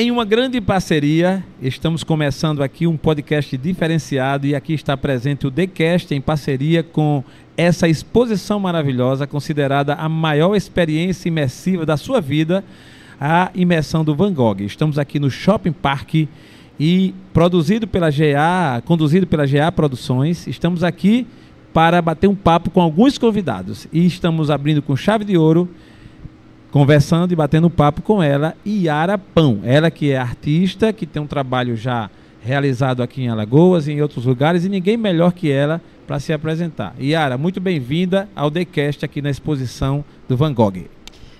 Em uma grande parceria, estamos começando aqui um podcast diferenciado e aqui está presente o TheCast em parceria com essa exposição maravilhosa, considerada a maior experiência imersiva da sua vida, a imersão do Van Gogh. Estamos aqui no Shopping Park e produzido pela GA, conduzido pela GA Produções. Estamos aqui para bater um papo com alguns convidados e estamos abrindo com chave de ouro conversando e batendo papo com ela, Yara Pão. Ela que é artista, que tem um trabalho já realizado aqui em Alagoas e em outros lugares, e ninguém melhor que ela para se apresentar. Yara, muito bem-vinda ao TheCast aqui na exposição do Van Gogh.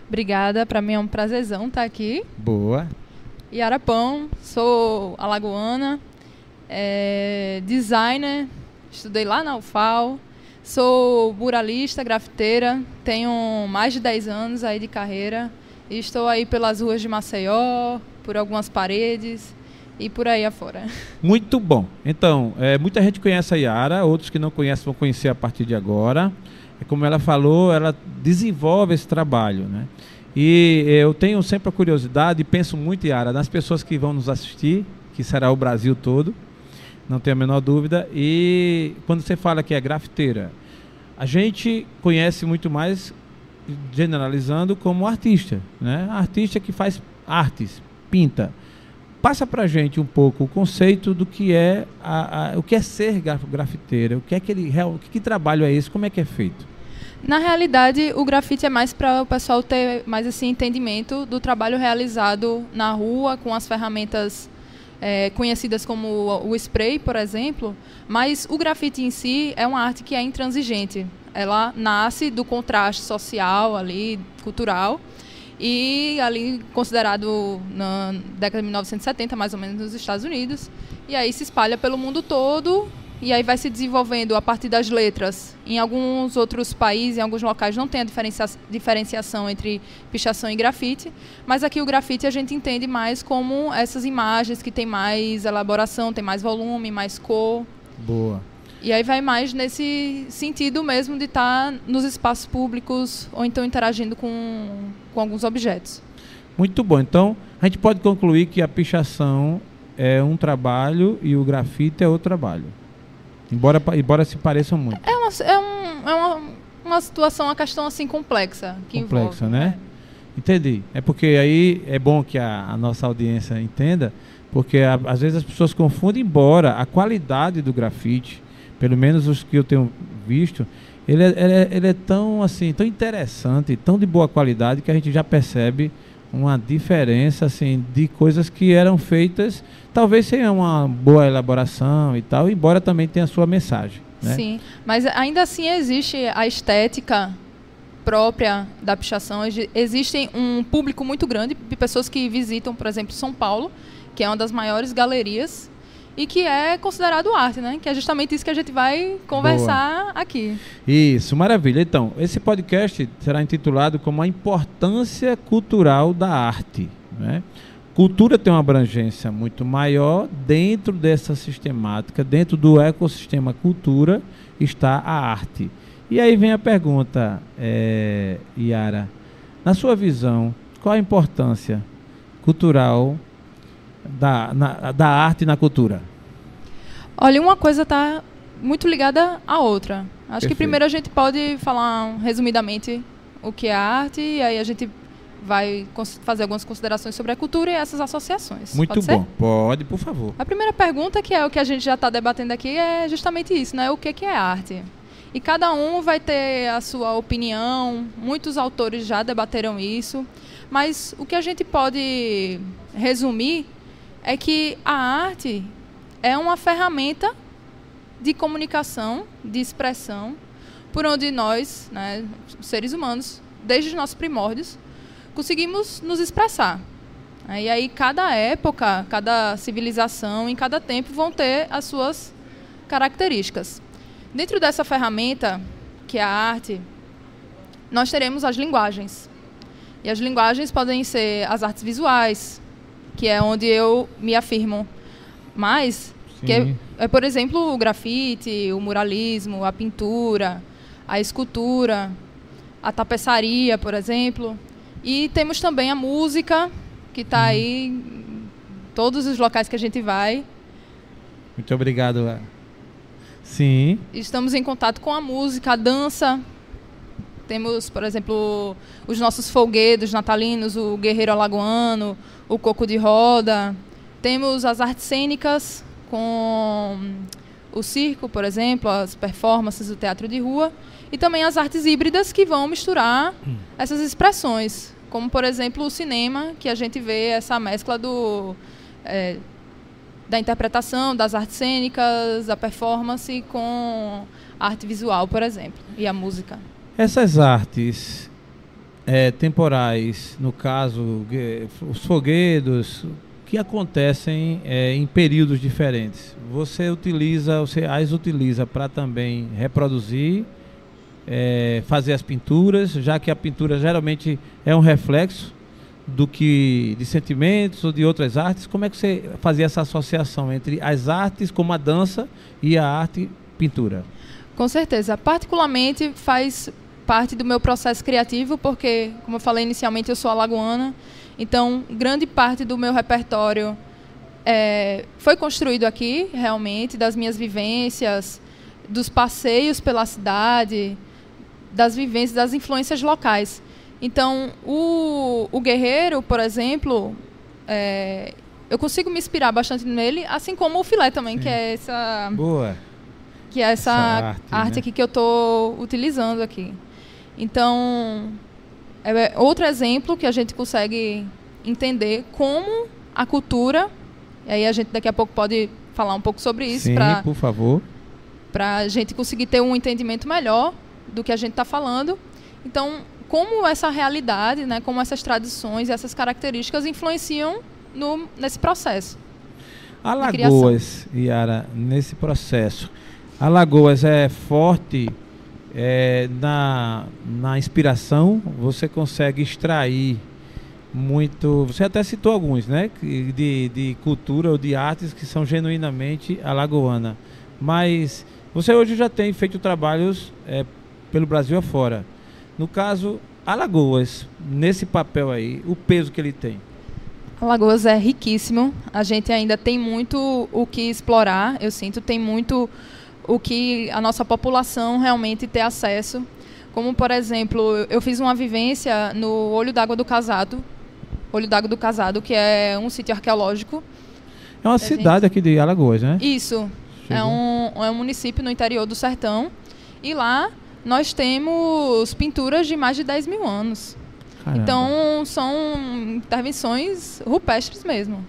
Obrigada, para mim é um prazerzão estar aqui. Boa. Yara Pão, sou alagoana, é, designer, estudei lá na UFAL, Sou muralista, grafiteira, tenho mais de 10 anos aí de carreira e estou aí pelas ruas de Maceió, por algumas paredes e por aí afora. Muito bom. Então, é, muita gente conhece a Yara, outros que não conhecem vão conhecer a partir de agora. É como ela falou, ela desenvolve esse trabalho, né? E eu tenho sempre a curiosidade e penso muito, Yara, nas pessoas que vão nos assistir, que será o Brasil todo não tenho a menor dúvida. E quando você fala que é grafiteira, a gente conhece muito mais, generalizando, como artista. Né? Artista que faz artes, pinta. Passa para gente um pouco o conceito do que é a, a, o que é ser grafiteira, o que é que ele, que, que trabalho é esse, como é que é feito. Na realidade, o grafite é mais para o pessoal ter mais esse entendimento do trabalho realizado na rua com as ferramentas é, conhecidas como o spray, por exemplo, mas o grafite em si é uma arte que é intransigente. Ela nasce do contraste social ali, cultural, e ali considerado na década de 1970, mais ou menos nos Estados Unidos, e aí se espalha pelo mundo todo e aí vai se desenvolvendo a partir das letras. Em alguns outros países, em alguns locais, não tem a diferencia diferenciação entre pichação e grafite, mas aqui o grafite a gente entende mais como essas imagens que tem mais elaboração, tem mais volume, mais cor. Boa. E aí vai mais nesse sentido mesmo de estar tá nos espaços públicos ou então interagindo com, com alguns objetos. Muito bom. Então, a gente pode concluir que a pichação é um trabalho e o grafite é outro trabalho. Embora, embora se pareçam muito. É uma, é um, é uma, uma situação, uma questão assim complexa. Que complexa, envolve, né? É. Entendi. É porque aí é bom que a, a nossa audiência entenda, porque a, às vezes as pessoas confundem, embora a qualidade do grafite, pelo menos os que eu tenho visto, ele é, ele é, ele é tão assim, tão interessante, tão de boa qualidade que a gente já percebe uma diferença assim de coisas que eram feitas talvez sem uma boa elaboração e tal, embora também tenha a sua mensagem. Né? Sim, mas ainda assim existe a estética própria da pichação. Existe um público muito grande de pessoas que visitam, por exemplo, São Paulo, que é uma das maiores galerias e que é considerado arte, né? Que é justamente isso que a gente vai conversar Boa. aqui. Isso, maravilha. Então, esse podcast será intitulado como a importância cultural da arte, né? Cultura tem uma abrangência muito maior dentro dessa sistemática, dentro do ecossistema cultura está a arte. E aí vem a pergunta, é, Yara, na sua visão, qual a importância cultural da, na, da arte na cultura? Olha, uma coisa está muito ligada à outra. Acho Perfeito. que primeiro a gente pode falar resumidamente o que é arte e aí a gente vai fazer algumas considerações sobre a cultura e essas associações. Muito pode bom. Ser? Pode, por favor. A primeira pergunta, que é o que a gente já está debatendo aqui, é justamente isso, né? O que, que é arte? E cada um vai ter a sua opinião, muitos autores já debateram isso, mas o que a gente pode resumir é que a arte é uma ferramenta de comunicação, de expressão, por onde nós, né, seres humanos, desde os nossos primórdios, conseguimos nos expressar. E aí cada época, cada civilização, em cada tempo vão ter as suas características. Dentro dessa ferramenta, que é a arte, nós teremos as linguagens. E as linguagens podem ser as artes visuais, que é onde eu me afirmo mais, Sim. que é, é, por exemplo, o grafite, o muralismo, a pintura, a escultura, a tapeçaria, por exemplo. E temos também a música, que está aí todos os locais que a gente vai. Muito obrigado. Sim. Estamos em contato com a música, a dança. Temos, por exemplo, os nossos folguedos natalinos, o Guerreiro Alagoano, o Coco de Roda. Temos as artes cênicas com o circo, por exemplo, as performances do teatro de rua. E também as artes híbridas que vão misturar hum. essas expressões. Como, por exemplo, o cinema, que a gente vê essa mescla do... É, da interpretação, das artes cênicas, da performance com a arte visual, por exemplo, e a música. Essas artes é, temporais, no caso, os foguedos, que acontecem é, em períodos diferentes, você utiliza, você as utiliza para também reproduzir, é, fazer as pinturas, já que a pintura geralmente é um reflexo do que de sentimentos ou de outras artes. Como é que você fazia essa associação entre as artes, como a dança, e a arte pintura? Com certeza. Particularmente faz parte do meu processo criativo, porque, como eu falei inicialmente, eu sou alagoana, então grande parte do meu repertório é, foi construído aqui, realmente, das minhas vivências, dos passeios pela cidade, das vivências, das influências locais. Então, o, o guerreiro, por exemplo, é, eu consigo me inspirar bastante nele, assim como o filé também, Sim. que é essa. Boa. Que é essa, essa arte, arte né? aqui que eu estou utilizando aqui. Então, é outro exemplo que a gente consegue entender como a cultura, e aí a gente daqui a pouco pode falar um pouco sobre isso. Sim, pra, por favor. Para a gente conseguir ter um entendimento melhor do que a gente está falando. Então, como essa realidade, né, como essas tradições essas características influenciam no, nesse processo. Alagoas, Yara, nesse processo, Alagoas é forte é, na, na inspiração, você consegue extrair muito. Você até citou alguns, né? De, de cultura ou de artes que são genuinamente alagoana. Mas você hoje já tem feito trabalhos é, pelo Brasil afora. No caso, Alagoas, nesse papel aí, o peso que ele tem. Alagoas é riquíssimo. A gente ainda tem muito o que explorar. Eu sinto tem muito o que a nossa população realmente ter acesso. Como, por exemplo, eu fiz uma vivência no Olho d'Água do Casado, Olho d'Água do Casado, que é um sítio arqueológico. É uma cidade gente... aqui de Alagoas, né? Isso. É um, é um município no interior do sertão. E lá nós temos pinturas de mais de 10 mil anos. Caramba. Então, são intervenções rupestres mesmo.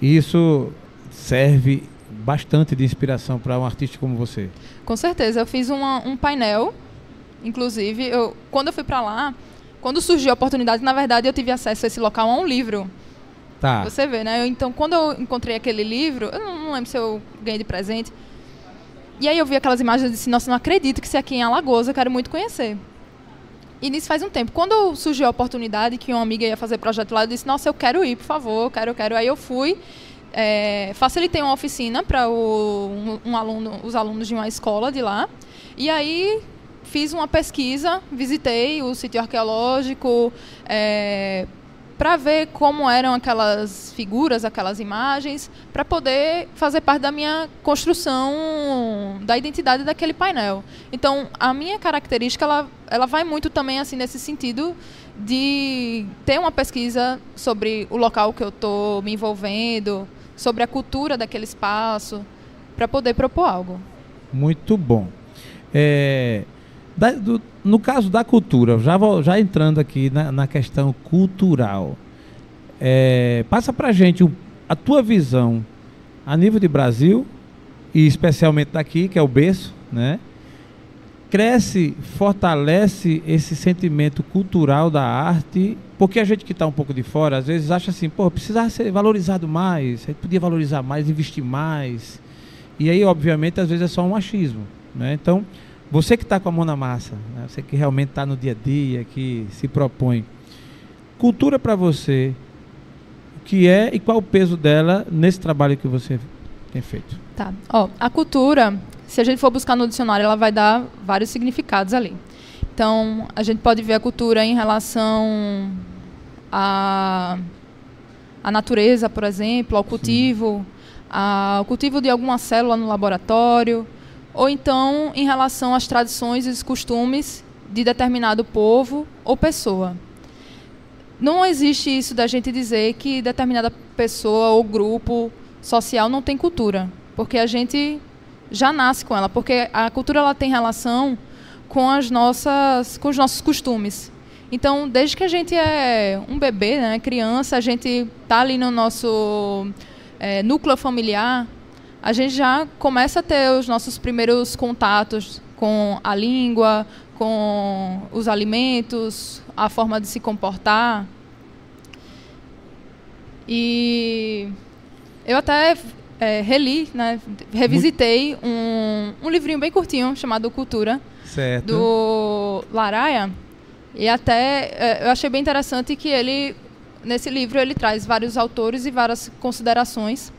Isso serve bastante de inspiração para um artista como você. Com certeza. Eu fiz uma, um painel, inclusive, eu, quando eu fui para lá, quando surgiu a oportunidade, na verdade, eu tive acesso a esse local a um livro. Tá. Você vê, né? Eu, então, quando eu encontrei aquele livro, eu não, não, lembro se eu ganhei de presente. E aí eu vi aquelas imagens e disse, nossa, não acredito que isso aqui em Alagoas, eu quero muito conhecer. E nisso faz um tempo. Quando surgiu a oportunidade que uma amiga ia fazer projeto lá, eu disse, nossa, eu quero ir, por favor, eu quero, eu quero. Aí eu fui é, facilitei uma oficina para um, um aluno, os alunos de uma escola de lá. E aí fiz uma pesquisa, visitei o sítio arqueológico é, para ver como eram aquelas figuras, aquelas imagens, para poder fazer parte da minha construção da identidade daquele painel. Então, a minha característica ela, ela vai muito também assim nesse sentido de ter uma pesquisa sobre o local que eu estou me envolvendo, sobre a cultura daquele espaço, para poder propor algo. Muito bom. É, da, do, no caso da cultura, já, já entrando aqui na, na questão cultural, é, passa para gente a tua visão a nível de Brasil, e especialmente daqui, que é o berço, né? cresce, fortalece esse sentimento cultural da arte, porque a gente que está um pouco de fora, às vezes acha assim, pô, precisava ser valorizado mais, a gente podia valorizar mais, investir mais. E aí, obviamente, às vezes é só um achismo. Né? Então, você que está com a mão na massa, né? você que realmente está no dia a dia, que se propõe, cultura para você, o que é e qual o peso dela nesse trabalho que você tem feito? Tá. Ó, a cultura se a gente for buscar no dicionário, ela vai dar vários significados ali. Então, a gente pode ver a cultura em relação a à natureza, por exemplo, ao cultivo, ao cultivo de alguma célula no laboratório, ou então em relação às tradições e os costumes de determinado povo ou pessoa. Não existe isso da gente dizer que determinada pessoa ou grupo social não tem cultura, porque a gente já nasce com ela, porque a cultura ela tem relação com as nossas com os nossos costumes. Então, desde que a gente é um bebê, né, criança, a gente tá ali no nosso é, núcleo familiar, a gente já começa a ter os nossos primeiros contatos com a língua, com os alimentos, a forma de se comportar. E eu até é, reli, né, revisitei um, um livrinho bem curtinho chamado Cultura, certo. do Laraia. E até é, eu achei bem interessante que ele, nesse livro, ele traz vários autores e várias considerações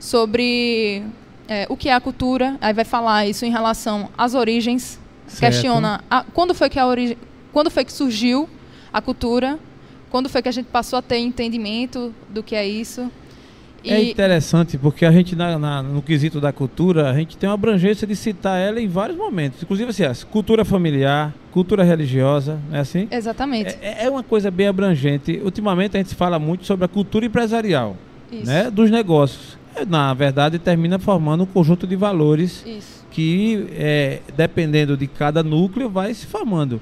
sobre é, o que é a cultura. Aí vai falar isso em relação às origens, certo. questiona a, quando foi que a origem, quando foi que surgiu a cultura, quando foi que a gente passou a ter entendimento do que é isso. É e... É interessante porque a gente, na, na, no quesito da cultura, a gente tem uma abrangência de citar ela em vários momentos. Inclusive, assim, cultura familiar, cultura religiosa, não é assim? Exatamente. É, é, uma coisa bem abrangente. Ultimamente a gente fala muito sobre a cultura empresarial, né, dos negócios. É, na verdade, termina formando um conjunto de valores Isso. que, é, dependendo de cada núcleo, vai se formando.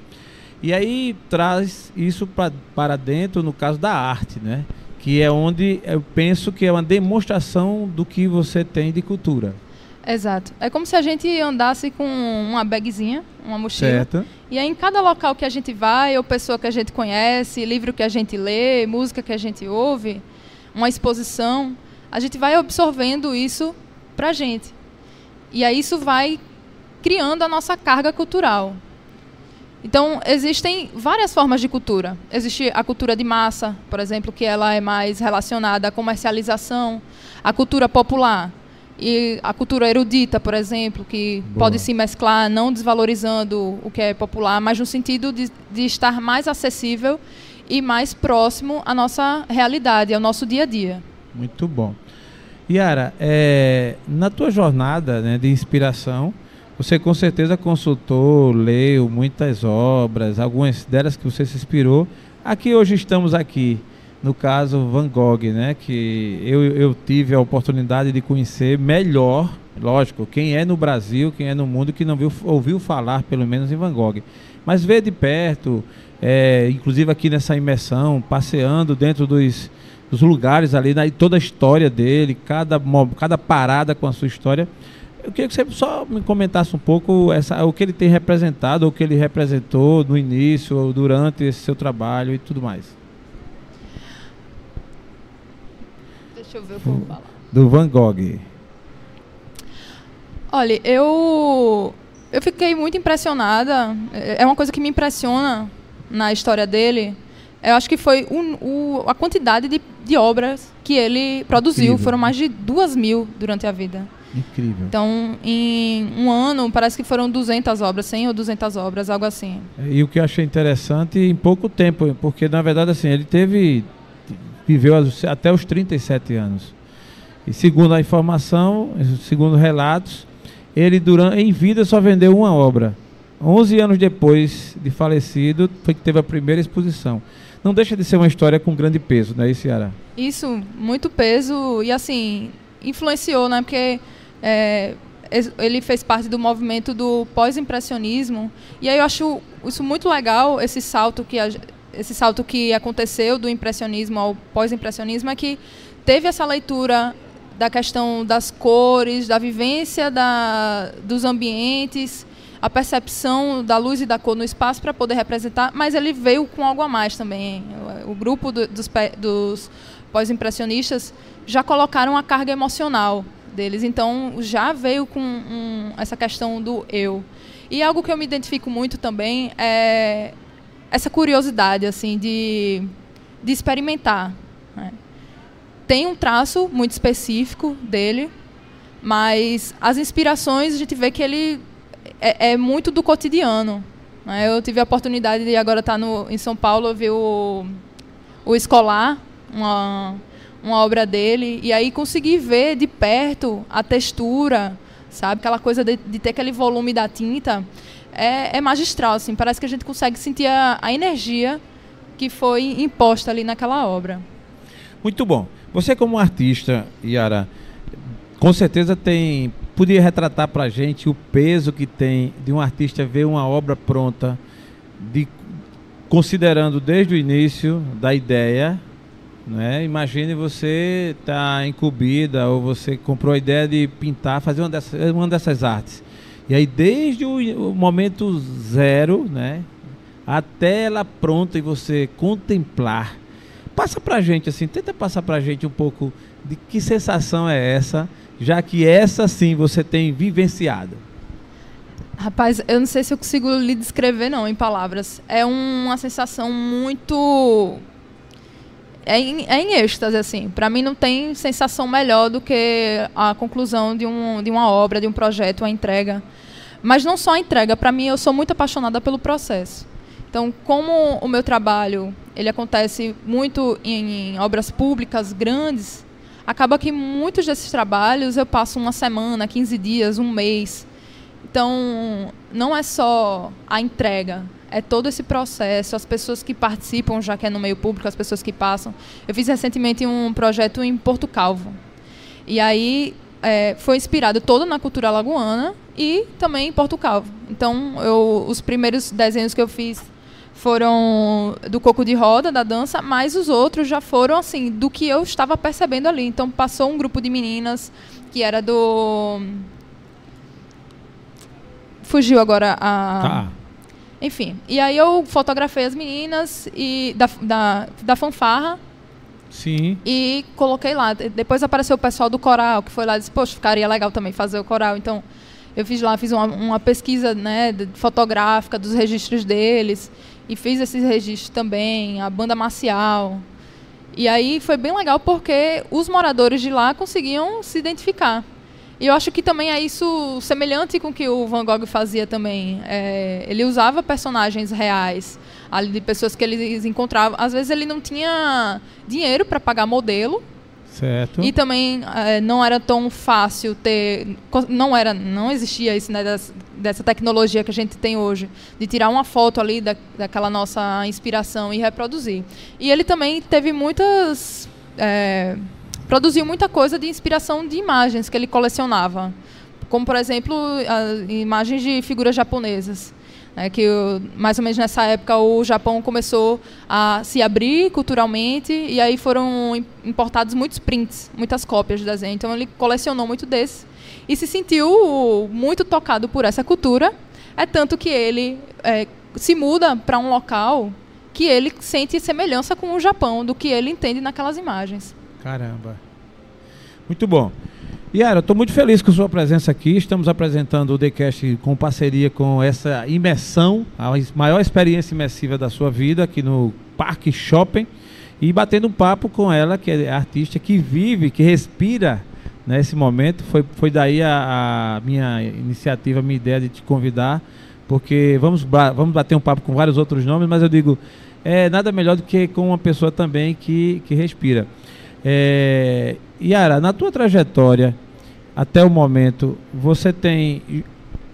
E aí traz isso pra, para dentro, no caso da arte, né? que é onde eu penso que é uma demonstração do que você tem de cultura. Exato. É como se a gente andasse com uma bagzinha, uma mochila. Certo. E aí em cada local que a gente vai, ou pessoa que a gente conhece, livro que a gente lê, música que a gente ouve, uma exposição, a gente vai absorvendo isso pra gente. E aí isso vai criando a nossa carga cultural. Então, existem várias formas de cultura. Existe a cultura de massa, por exemplo, que ela é mais relacionada à comercialização, a cultura popular e a cultura erudita, por exemplo, que Boa. pode se mesclar, não desvalorizando o que é popular, mas no sentido de, de estar mais acessível e mais próximo à nossa realidade, ao nosso dia a dia. Muito bom. Yara, é, na tua jornada né, de inspiração, você com certeza consultou, leu muitas obras, algumas delas que você se inspirou. Aqui hoje estamos aqui, no caso Van Gogh, né? Que eu, eu tive a oportunidade de conhecer melhor, lógico, quem é no Brasil, quem é no mundo que não viu, ouviu falar, pelo menos, em Van Gogh. Mas ver de perto, é, inclusive aqui nessa imersão, passeando dentro dos, dos lugares ali, né, toda a história dele, cada, cada parada com a sua história eu queria que você só me comentasse um pouco essa, o que ele tem representado, o que ele representou no início, ou durante esse seu trabalho e tudo mais. Deixa eu ver o que eu vou falar. Do Van Gogh. Olha, eu eu fiquei muito impressionada. É uma coisa que me impressiona na história dele. Eu acho que foi um, o, a quantidade de, de obras que ele produziu. Incrível. Foram mais de duas mil durante a vida. Incrível. Então, em um ano, parece que foram 200 obras, 100 ou 200 obras, algo assim. E o que eu achei interessante, em pouco tempo, porque na verdade, assim, ele teve. viveu até os 37 anos. E segundo a informação, segundo relatos, ele durante, em vida só vendeu uma obra. 11 anos depois de falecido, foi que teve a primeira exposição. Não deixa de ser uma história com grande peso, não é isso, Yara? Isso, muito peso. E assim, influenciou, né? Porque é, ele fez parte do movimento do pós-impressionismo. E aí eu acho isso muito legal, esse salto que, a, esse salto que aconteceu do impressionismo ao pós-impressionismo, é que teve essa leitura da questão das cores, da vivência da, dos ambientes, a percepção da luz e da cor no espaço para poder representar, mas ele veio com algo a mais também. O, grupo do, dos, dos pós-impressionistas já colocaram a carga emocional deles. Então, já veio com um, essa questão do eu. E algo que eu me identifico muito também é essa curiosidade, assim, de, de experimentar. Né? Tem um traço muito específico dele, mas as inspirações a gente vê que ele é, é muito do cotidiano. Né? Eu tive a oportunidade de agora estar no, em São Paulo ver o, o Escolar, uma, uma obra dele e aí conseguir ver de perto a textura, sabe? Aquela coisa de, de ter aquele volume da tinta é, é, magistral, assim. Parece que a gente consegue sentir a, a energia que foi imposta ali naquela obra. Muito bom. Você como artista, Yara, com certeza tem podia retratar para a gente o peso que tem de um artista ver uma obra pronta, de considerando desde o início da ideia né? Imagine você estar tá incumbida ou você comprou a ideia de pintar, fazer uma dessas, uma dessas artes. E aí, desde o, momento zero, né? até ela pronta e você contemplar. Passa pra gente assim, tenta passar pra gente um pouco de que sensação é essa, já que essa sim você tem vivenciado. Rapaz, eu não sei se eu consigo lhe descrever não em palavras. É uma sensação muito é em, é em êxtase, assim. Para mim não tem sensação melhor do que a conclusão de, um, de uma obra, de um projeto, a entrega. Mas não só a entrega, para mim eu sou muito apaixonada pelo processo. Então, como o meu trabalho ele acontece muito em, em obras públicas grandes, acaba que muitos desses trabalhos eu passo uma semana, 15 dias, um mês. Então, não é só a entrega, é todo esse processo, as pessoas que participam, já que é no meio público, as pessoas que passam. Eu fiz recentemente um projeto em Porto Calvo. E aí é, foi inspirado todo na cultura lagoana e também em Porto Calvo. Então, eu, os primeiros desenhos que eu fiz foram do coco de roda, da dança, mas os outros já foram, assim, do que eu estava percebendo ali. Então, passou um grupo de meninas que era do... Fugiu agora a... Tá. Enfim, e aí eu fotografei as meninas e da, da, da fanfarra. Sim. E coloquei lá. Depois apareceu o pessoal do coral, que foi lá e disse, poxa, ficaria legal também fazer o coral. Então, eu fiz lá, fiz uma, uma pesquisa né, fotográfica dos registros deles. E fiz esses registros também, a banda marcial. E aí foi bem legal porque os moradores de lá conseguiam se identificar. E eu acho que também é isso semelhante com o que o Van Gogh fazia também. É, ele usava personagens reais, de pessoas que eles encontravam. Às vezes ele não tinha dinheiro para pagar modelo. Certo. E também é, não era tão fácil ter, não era, não existia isso né, dessa, tecnologia que a gente tem hoje de tirar uma foto ali da, daquela nossa inspiração e reproduzir. E ele também teve muitas é, produziu muita coisa de inspiração de imagens que ele colecionava, como por exemplo imagens de figuras japonesas. É que mais ou menos nessa época o Japão começou a se abrir culturalmente e aí foram importados muitos prints, muitas cópias de desenho. Então ele colecionou muito desses e se sentiu muito tocado por essa cultura. É tanto que ele é, se muda para um local que ele sente semelhança com o Japão do que ele entende naquelas imagens. Caramba. Muito bom. Yara, estou muito feliz com sua presença aqui. Estamos apresentando o TheCast com parceria com essa imersão, a maior experiência imersiva da sua vida aqui no Parque Shopping. E batendo um papo com ela, que é artista que vive, que respira nesse momento. Foi, foi daí a, a minha iniciativa, a minha ideia de te convidar, porque vamos, vamos bater um papo com vários outros nomes, mas eu digo, é nada melhor do que com uma pessoa também que, que respira. É, Yara, na tua trajetória até o momento, você tem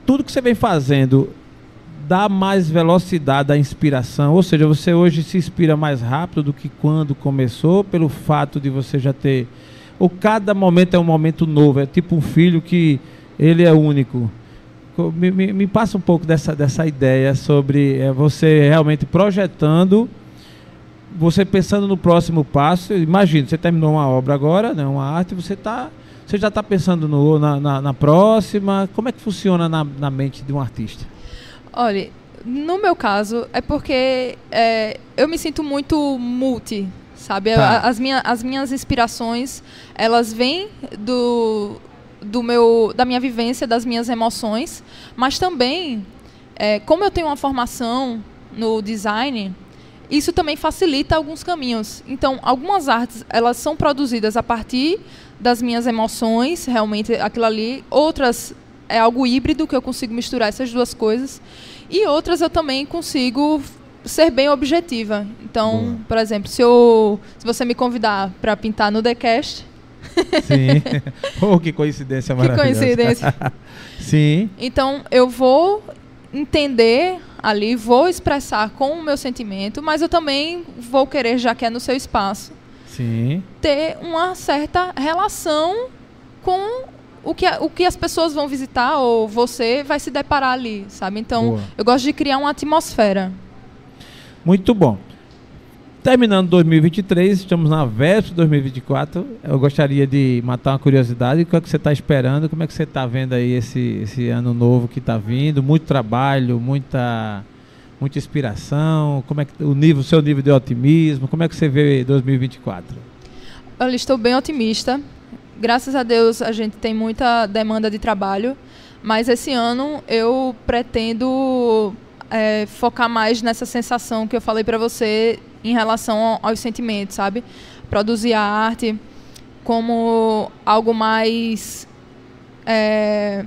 tudo que você vem fazendo dá mais velocidade à inspiração, ou seja, você hoje se inspira mais rápido do que quando começou, pelo fato de você já ter ou cada momento é um momento novo, é tipo um filho que ele é único. Me, me, me passa um pouco dessa, dessa ideia sobre é, você realmente projetando você pensando no próximo passo, imagina, você terminou uma obra agora, né, uma arte, você tá, você já está pensando no, na, na, na, próxima. Como é que funciona na, na mente de um artista? Olha, no meu caso, é porque é, eu me sinto muito multi, sabe? Tá. As, minha, as minhas inspirações, elas vêm do, do meu, da minha vivência, das minhas emoções, mas também, é, como eu tenho uma formação no design, isso também facilita alguns caminhos. Então, algumas artes, elas são produzidas a partir das minhas emoções, realmente aquilo ali. Outras é algo híbrido que eu consigo misturar essas duas coisas. E outras eu também consigo ser bem objetiva. Então, Boa. por exemplo, se, eu, se você me convidar para pintar no TheCast, Sim. oh, que coincidência que maravilhosa. coincidência. Sim. Então, eu vou entender ali, vou expressar com o meu sentimento, mas eu também vou querer, já que é no seu espaço, Sim. ter uma certa relação com o que, o que as pessoas vão visitar ou você vai se deparar ali, sabe? Então, Boa. eu gosto de criar uma atmosfera. Muito bom. Terminando 2023, estamos na véspera de 2024. Eu gostaria de matar uma curiosidade. O que, é que você está esperando? Como é que você está vendo aí esse, esse ano novo que está vindo? Muito trabalho, muita, muita inspiração. Como é que o nível, seu nível de otimismo? Como é que você vê 2024? Eu estou bem otimista. Graças a Deus a gente tem muita demanda de trabalho, mas esse ano eu pretendo é, focar mais nessa sensação que eu falei para você em relação ao- aos sentimentos, sabe? Produzir a arte como algo mais é,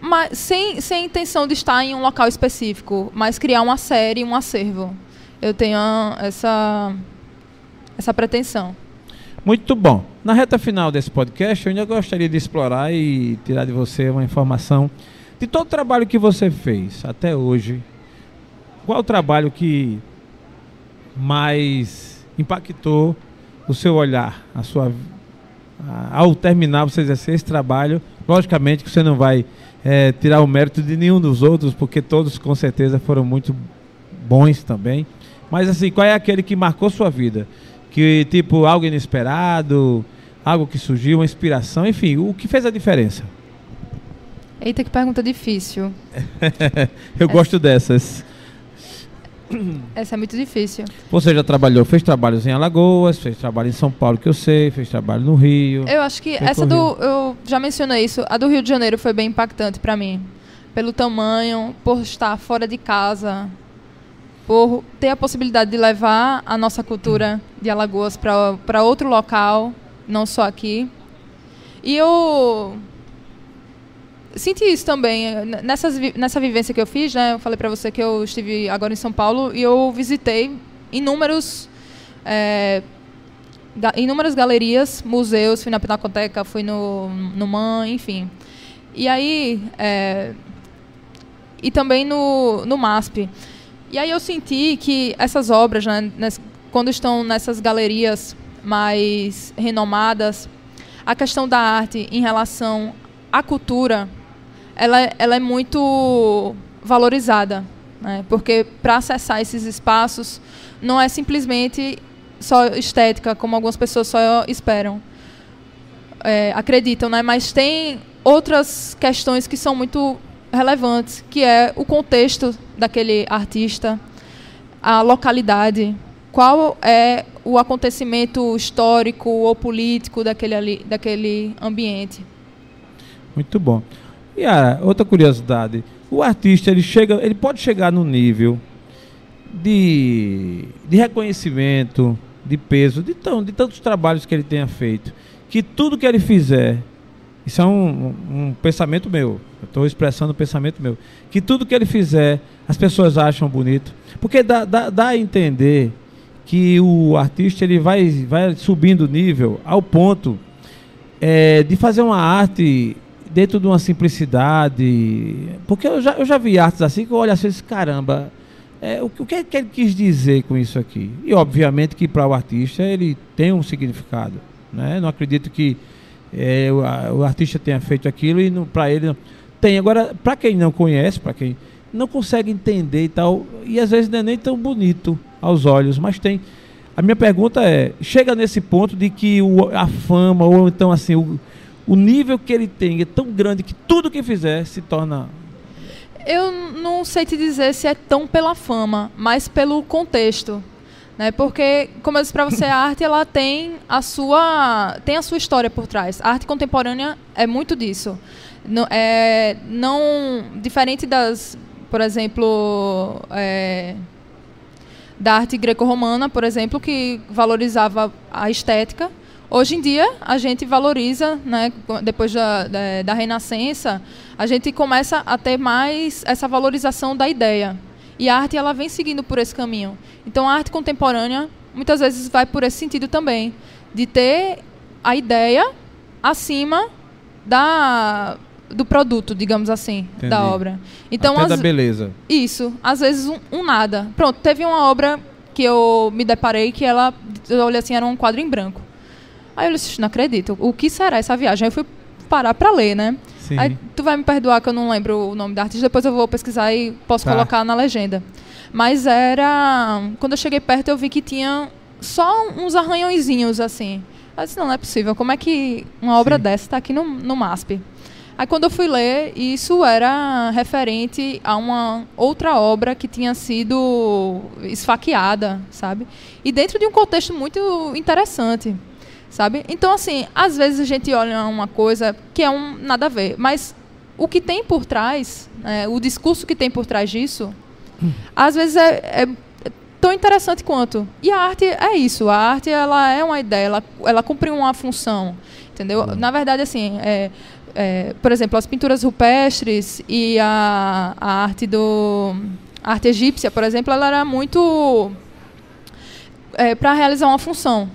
ma- sem, sem intenção de estar em um local específico, mas criar uma série, um acervo. Eu tenho essa essa pretensão. Muito bom. Na reta final desse podcast, eu ainda gostaria de explorar e tirar de você uma informação de todo o trabalho que você fez até hoje. Qual o trabalho que mais impactou o seu olhar, a sua a- ao terminar você exercer esse trabalho, logicamente que você não vai eh, tirar o mérito de nenhum dos outros, porque todos com certeza foram muito bons também. Mas assim, qual é aquele que marcou sua vida? Que tipo algo inesperado, algo que surgiu, uma inspiração, enfim, o que fez a diferença? Eita, que pergunta difícil. Eu gosto dessas. Essa é muito difícil. Você já trabalhou, fez trabalhos em Alagoas, fez trabalho em São Paulo, que eu sei, fez trabalho no Rio. Eu acho que essa do. Eu já mencionei isso. A do Rio de Janeiro foi bem impactante para mim. Pelo tamanho, por estar fora de casa, por ter a possibilidade de levar a nossa cultura de Alagoas para outro local, não só aqui. E eu senti isso também N- nessas, nessa vivência que eu fiz, né? Eu falei para você que eu estive agora em São Paulo e eu visitei inúmeros é, inúmeras galerias, museus, fui na Pinacoteca, fui no, no MAN, enfim. E aí. é, e também no, no MASP. E aí eu senti que essas obras, né, nes- quando estão nessas galerias mais renomadas, a questão da arte em relação à cultura, ela, ela é muito valorizada. Né? Porque para acessar esses espaços, não é simplesmente só estética, como algumas pessoas só esperam, é, acreditam, né? Mas tem outras questões que são muito relevantes, que é o contexto daquele artista, a localidade, qual é o acontecimento histórico ou político daquele, ali, daquele ambiente. Muito bom. E a outra curiosidade, o artista ele chega, ele pode chegar no nível de, de reconhecimento, de peso, de, tão, de tantos trabalhos que ele tenha feito, que tudo que ele fizer, isso é um, um- pensamento meu, eu estou expressando um pensamento meu, que tudo que ele fizer, as pessoas acham bonito, porque dá, dá, dá a entender que o artista ele vai, vai subindo o nível ao ponto é, de fazer uma arte dentro de uma simplicidade. Porque eu já, eu já vi artes assim que eu olho assim e disse, caramba, é, o, que- o que, é que ele quis dizer com isso aqui? E obviamente que para o artista ele tem um significado. Né? Não acredito que é, o, a- o artista tenha feito aquilo e para ele não. Tem. Agora, para quem não conhece, para quem não consegue entender e tal, e às vezes não é nem tão bonito aos olhos, mas tem. A minha pergunta é: chega nesse ponto de que o- a fama, ou então assim, o, o nível que ele tem é tão grande que tudo que fizer se torna. Eu não sei te dizer se é tão pela fama, mas pelo contexto. Né? Porque, como eu disse para você, a arte ela tem a sua tem a sua história por trás. A arte contemporânea é muito disso. Não, é, não diferente das, por exemplo, é, da arte greco-romana, por exemplo, que valorizava a estética. Hoje em dia, a gente valoriza, né, depois da, da, da Renascença, a gente começa a ter mais essa valorização da ideia. E a arte ela vem seguindo por esse caminho. Então a arte contemporânea muitas vezes vai por esse sentido também, de ter a ideia acima da do produto, digamos assim, Entendi. da obra. Então, Até as, da beleza. Isso, às vezes um, um, nada. Pronto, teve uma obra que eu me deparei que ela, eu olhei assim, era um quadro em branco. Aí eu disse, não acredito, o que será essa viagem? Aí eu fui parar para ler, né? Sim. Aí tu vai me perdoar que eu não lembro o nome da artista, depois eu vou pesquisar e posso tá. colocar na legenda. Mas era. Quando eu cheguei perto, eu vi que tinha só uns arranhõezinhos assim. Eu disse, não, não é possível. Como é que uma obra Sim. dessa está aqui no, no MASP? Aí quando eu fui ler, isso era referente a uma outra obra que tinha sido esfaqueada, sabe? E dentro de um contexto muito interessante, sabe? Então, assim, às vezes a gente olha uma coisa que é um nada a ver, mas o que tem por trás, é, o discurso que tem por trás disso, às vezes é, é, tão interessante quanto. E a arte é isso. A arte ela é uma ideia, ela, ela cumpre uma função, entendeu? Uhum. Na verdade, assim, é, é, por exemplo, as pinturas rupestres e a, a arte do a arte egípcia, por exemplo, ela era muito é, para realizar uma função.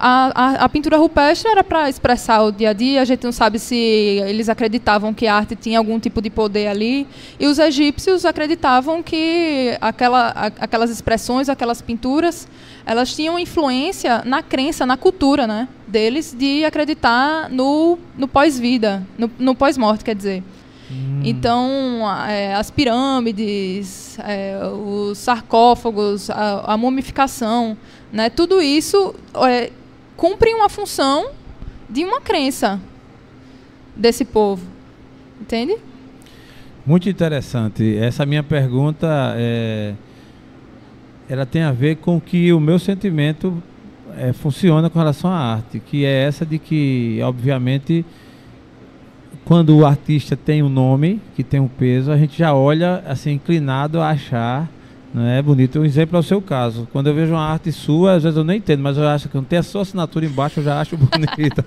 A, a, a, pintura rupestre era para expressar o dia a dia, a gente não sabe se eles acreditavam que a arte tinha algum tipo de poder ali, e os egípcios acreditavam que aquela, a, aquelas expressões, aquelas pinturas, elas tinham influência na crença, na cultura né, deles de acreditar no, no pós-vida, no, no pós-morte, quer dizer. Hum. Então, é, as pirâmides, é, os sarcófagos, a, a mumificação, né, tudo isso é, cumprem uma função de uma crença desse povo. Entende? Muito interessante. Essa minha pergunta é, ela tem a ver com que o meu sentimento é, funciona com relação à arte, que é essa de que, obviamente, quando o artista tem um nome, que tem um peso, a gente já olha assim inclinado a achar é bonito. Um exemplo é o seu caso. Quando eu vejo uma arte sua, às vezes eu nem entendo, mas eu acho que não tem a sua assinatura embaixo, eu já acho bonita.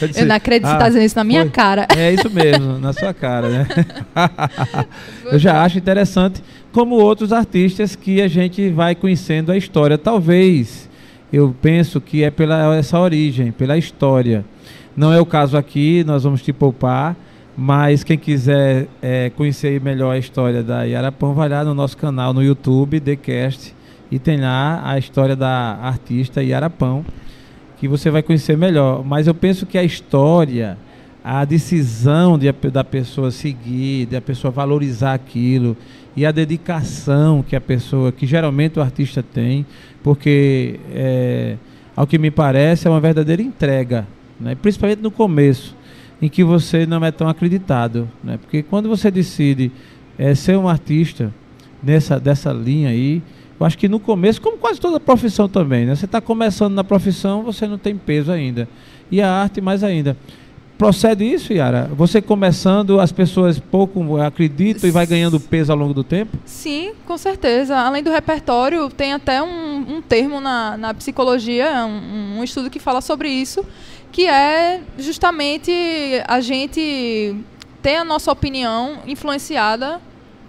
eu, eu não acredito que você está ah, dizendo isso na minha foi. cara. É isso mesmo, na sua cara, né? eu já acho interessante, como outros artistas que a gente vai conhecendo a história. Talvez eu penso que é pela essa origem, pela história. Não é o caso aqui, nós vamos te poupar mas quem quiser é, conhecer melhor a história da Yarapão, vai lá no nosso canal no YouTube, TheCast, e tem lá a história da artista Yarapão, que você vai conhecer melhor. Mas eu penso que a história, a decisão de, da pessoa seguir, de a pessoa valorizar aquilo, e a dedicação que a pessoa, que geralmente o artista tem, porque, é, ao que me parece, é uma verdadeira entrega, né? principalmente no começo em que você não é tão acreditado, né? Porque quando você decide é, ser um artista nessa dessa linha aí, eu acho que no começo, como quase toda profissão também, né? Você está começando na profissão, você não tem peso ainda. E a arte mais ainda. Procede isso, Yara? Você começando, as pessoas pouco acreditam e vai ganhando peso ao longo do tempo? Sim, com certeza. Além do repertório, tem até um, um termo na, na psicologia, um, um estudo que fala sobre isso, que é justamente a gente ter a nossa opinião influenciada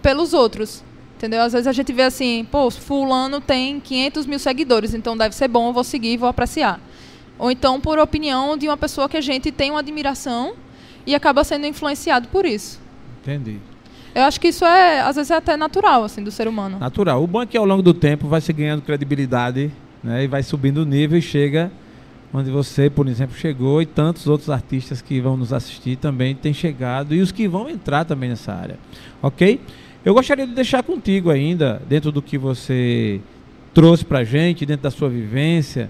pelos outros. Entendeu? Às vezes a gente vê assim, pô, fulano tem 500 mil seguidores, então deve ser bom, eu vou seguir, vou apreciar. Ou então por opinião de uma pessoa que a gente tem uma admiração e acaba sendo influenciado por isso. Entendi. Eu acho que isso é, às vezes, é até natural, assim, do ser humano. Natural. O bom é que ao longo do tempo vai se ganhando credibilidade, né? E vai subindo o nível e chega onde você, por exemplo, chegou e tantos outros artistas que vão nos assistir também têm chegado e os que vão entrar também nessa área, ok? Eu gostaria de deixar contigo ainda, dentro do que você trouxe para gente, dentro da sua vivência,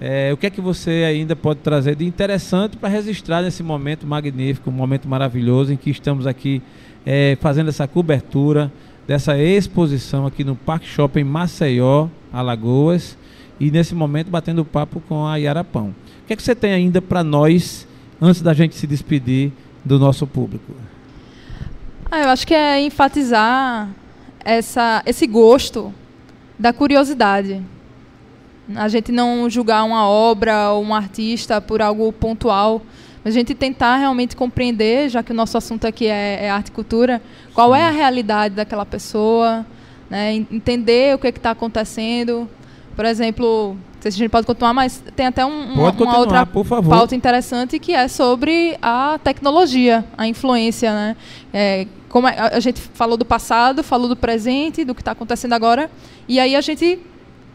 é, o que é que você ainda pode trazer de interessante para registrar nesse momento magnífico, um momento maravilhoso em que estamos aqui é, fazendo essa cobertura dessa exposição aqui no Parque Shopping Maceió, Alagoas, e nesse momento batendo papo com a Yara Pão. O que, é que você tem ainda para nós, antes da gente se despedir do nosso público? Ah, eu acho que é enfatizar essa, esse gosto da curiosidade. A gente não julgar uma obra ou um artista por algo pontual, mas a gente tentar realmente compreender, já que o nosso assunto aqui é, é arte e cultura, qual é a realidade daquela pessoa, né? entender o que está acontecendo. Por exemplo, não sei se a gente pode continuar, mas tem até um, uma, uma outra pauta interessante que é sobre a tecnologia, a influência. Né? É, como é, a gente falou do passado, falou do presente, do que está acontecendo agora, e aí a gente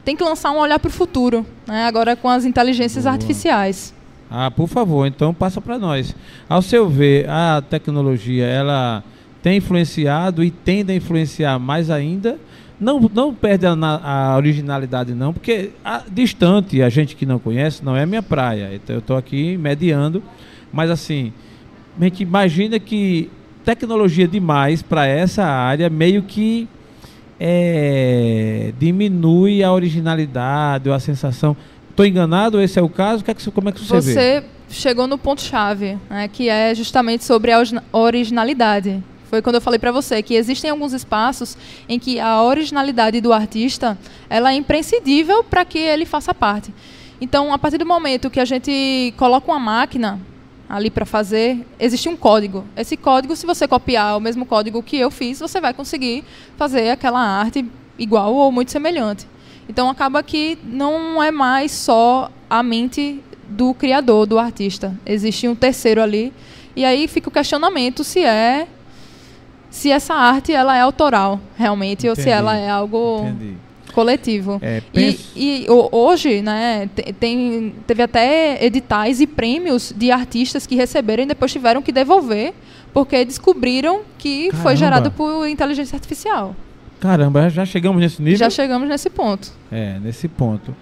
tem que lançar um olhar para o futuro, né? agora com as inteligências Boa. artificiais. Ah, por favor, então passa para nós. Ao seu ver, a tecnologia ela tem influenciado e tende a influenciar mais ainda? Não, não perde a, a originalidade não, porque a, distante, a gente que não conhece, não é a minha praia. Então eu estou aqui mediando, mas assim, a gente imagina que tecnologia demais para essa área meio que é, diminui a originalidade ou a sensação. Estou enganado? Esse é o caso? Que é que, como é que você, você vê? Você chegou no ponto-chave, né, que é justamente sobre a originalidade. Foi quando eu falei para você que existem alguns espaços em que a originalidade do artista ela é imprescindível para que ele faça parte. Então, a partir do momento que a gente coloca uma máquina ali para fazer, existe um código. Esse código, se você copiar o mesmo código que eu fiz, você vai conseguir fazer aquela arte igual ou muito semelhante. Então acaba que não é mais só a mente do criador, do artista. Existe um terceiro ali. E aí fica o questionamento se é se essa arte ela é autoral realmente Entendi. ou se ela é algo Entendi coletivo. É, e, e, hoje, né, tem, teve até editais e prêmios de artistas que receberam e depois tiveram que devolver porque descobriram que Caramba. foi gerado por inteligência artificial. Caramba, já chegamos nesse nível? Já chegamos nesse ponto. É, nesse ponto.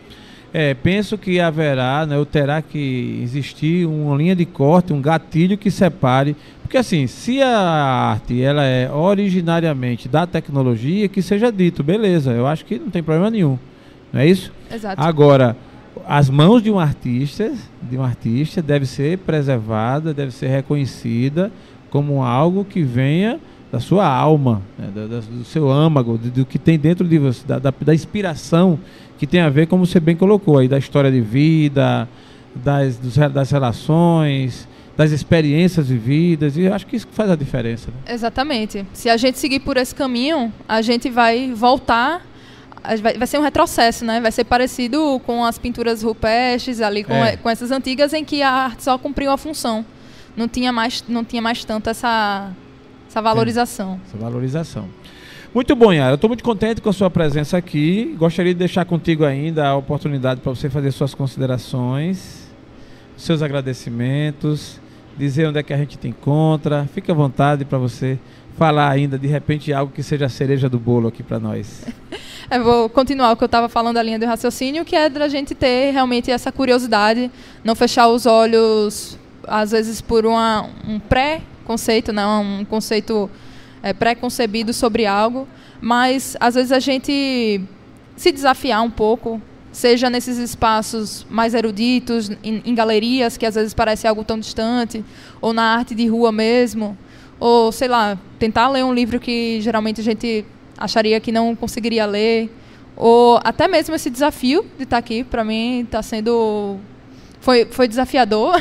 É, penso que haverá, né, ou terá que existir uma linha de corte, um gatilho que separe. Porque assim, se a arte ela é originariamente da tecnologia, que seja dito, beleza, eu acho que não tem problema nenhum. Não é isso? Exato. Agora, as mãos de um artista, de um artista, deve ser preservada, deve ser reconhecida como algo que venha da sua alma, né, do, do, seu âmago, do, do, que tem dentro de você, da, da, da inspiração que tem a ver, como você bem colocou aí, da história de vida, das, dos, das relações, das experiências vividas, e acho que isso faz a diferença. Né? Exatamente. Se a gente seguir por esse caminho, a gente vai voltar vai, vai ser um retrocesso, né? Vai ser parecido com as pinturas rupestres ali, com, é. com essas antigas em que a arte só cumpriu a função. Não tinha mais, não tinha mais tanto essa, essa valorização. É, essa valorização. Muito bom, Yara. Estou muito contente com a sua presença aqui. Gostaria de deixar contigo ainda a oportunidade para você fazer suas considerações, seus agradecimentos, dizer onde é que a gente te encontra. Fique à vontade para você falar ainda, de repente, algo que seja a cereja do bolo aqui para nós. Eu vou continuar o que eu estava falando da linha do raciocínio, que é da gente ter realmente essa curiosidade, não fechar os olhos, às vezes, por uma, um pré-conceito, né? um conceito é, pré-concebido sobre algo, mas às vezes a gente se desafiar um pouco, seja nesses espaços mais eruditos, em, em galerias que às vezes parece algo tão distante, ou na arte de rua mesmo, ou sei lá, tentar ler um livro que geralmente a gente acharia que não conseguiria ler, ou até mesmo esse desafio de estar aqui, para mim está sendo foi, foi desafiador.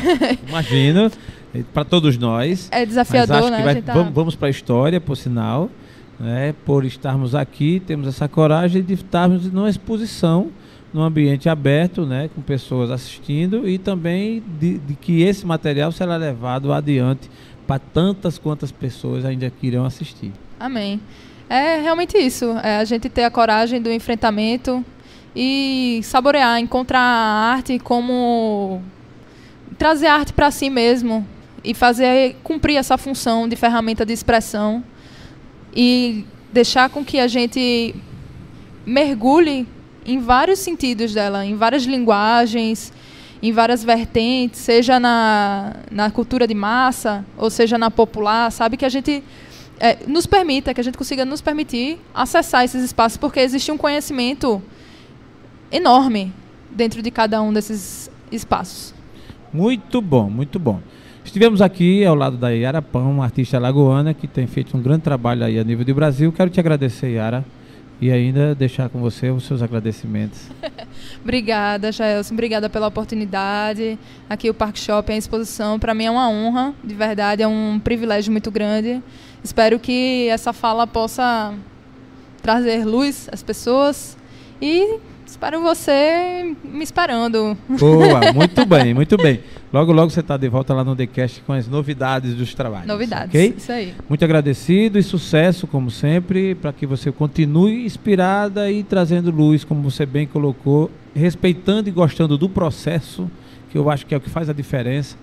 Imagino para todos nós. É desafiador, né? Vai, tá... Vamos, vamos para a história, por sinal, né? por estarmos aqui, temos essa coragem de estarmos numa exposição, num ambiente aberto, né? com pessoas assistindo e também de, de que esse material será levado adiante para tantas quantas pessoas ainda que irão assistir. Amém. É realmente isso, é a gente ter a coragem do enfrentamento e saborear, encontrar a arte como trazer a arte para si mesmo, e fazer cumprir essa função de ferramenta de expressão e deixar com que a gente mergulhe em vários sentidos dela, em várias linguagens, em várias vertentes, seja na, na cultura de massa ou seja na popular, sabe que a gente é, nos permita, que a gente consiga nos permitir acessar esses espaços, porque existe um conhecimento enorme dentro de cada um desses espaços. Muito bom, muito bom. Estivemos aqui ao lado da Yara Pão, uma artista lagoana que tem feito um grande trabalho aí a nível de Brasil. Quero te agradecer, Yara, e ainda deixar com você os seus agradecimentos. Obrigada, Jaelson. Obrigada pela oportunidade. Aqui o Park Shopping, a exposição, para mim é uma honra, de verdade, é um privilégio muito grande. Espero que essa fala possa trazer luz às pessoas e espero você me esperando. Boa, muito bem, muito bem. Logo, logo você está de volta lá no TheCast com as novidades dos trabalhos. Novidades, okay? isso aí. Muito agradecido e sucesso, como sempre, para que você continue inspirada e trazendo luz, como você bem colocou, respeitando e gostando do processo, que eu acho que é o que faz a diferença.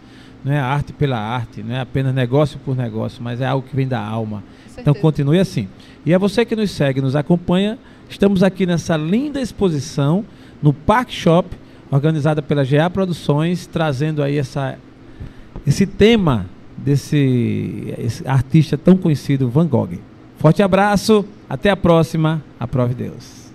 Não é arte pela arte, não é apenas negócio por negócio, mas é algo que vem da alma. Então continue assim. E a você que nos segue, nos acompanha, estamos aqui nessa linda exposição no Park Shop organizada pela GA Produções, trazendo aí essa, esse tema desse artista tão conhecido, Van Gogh. Forte abraço, até a próxima, aprove Deus.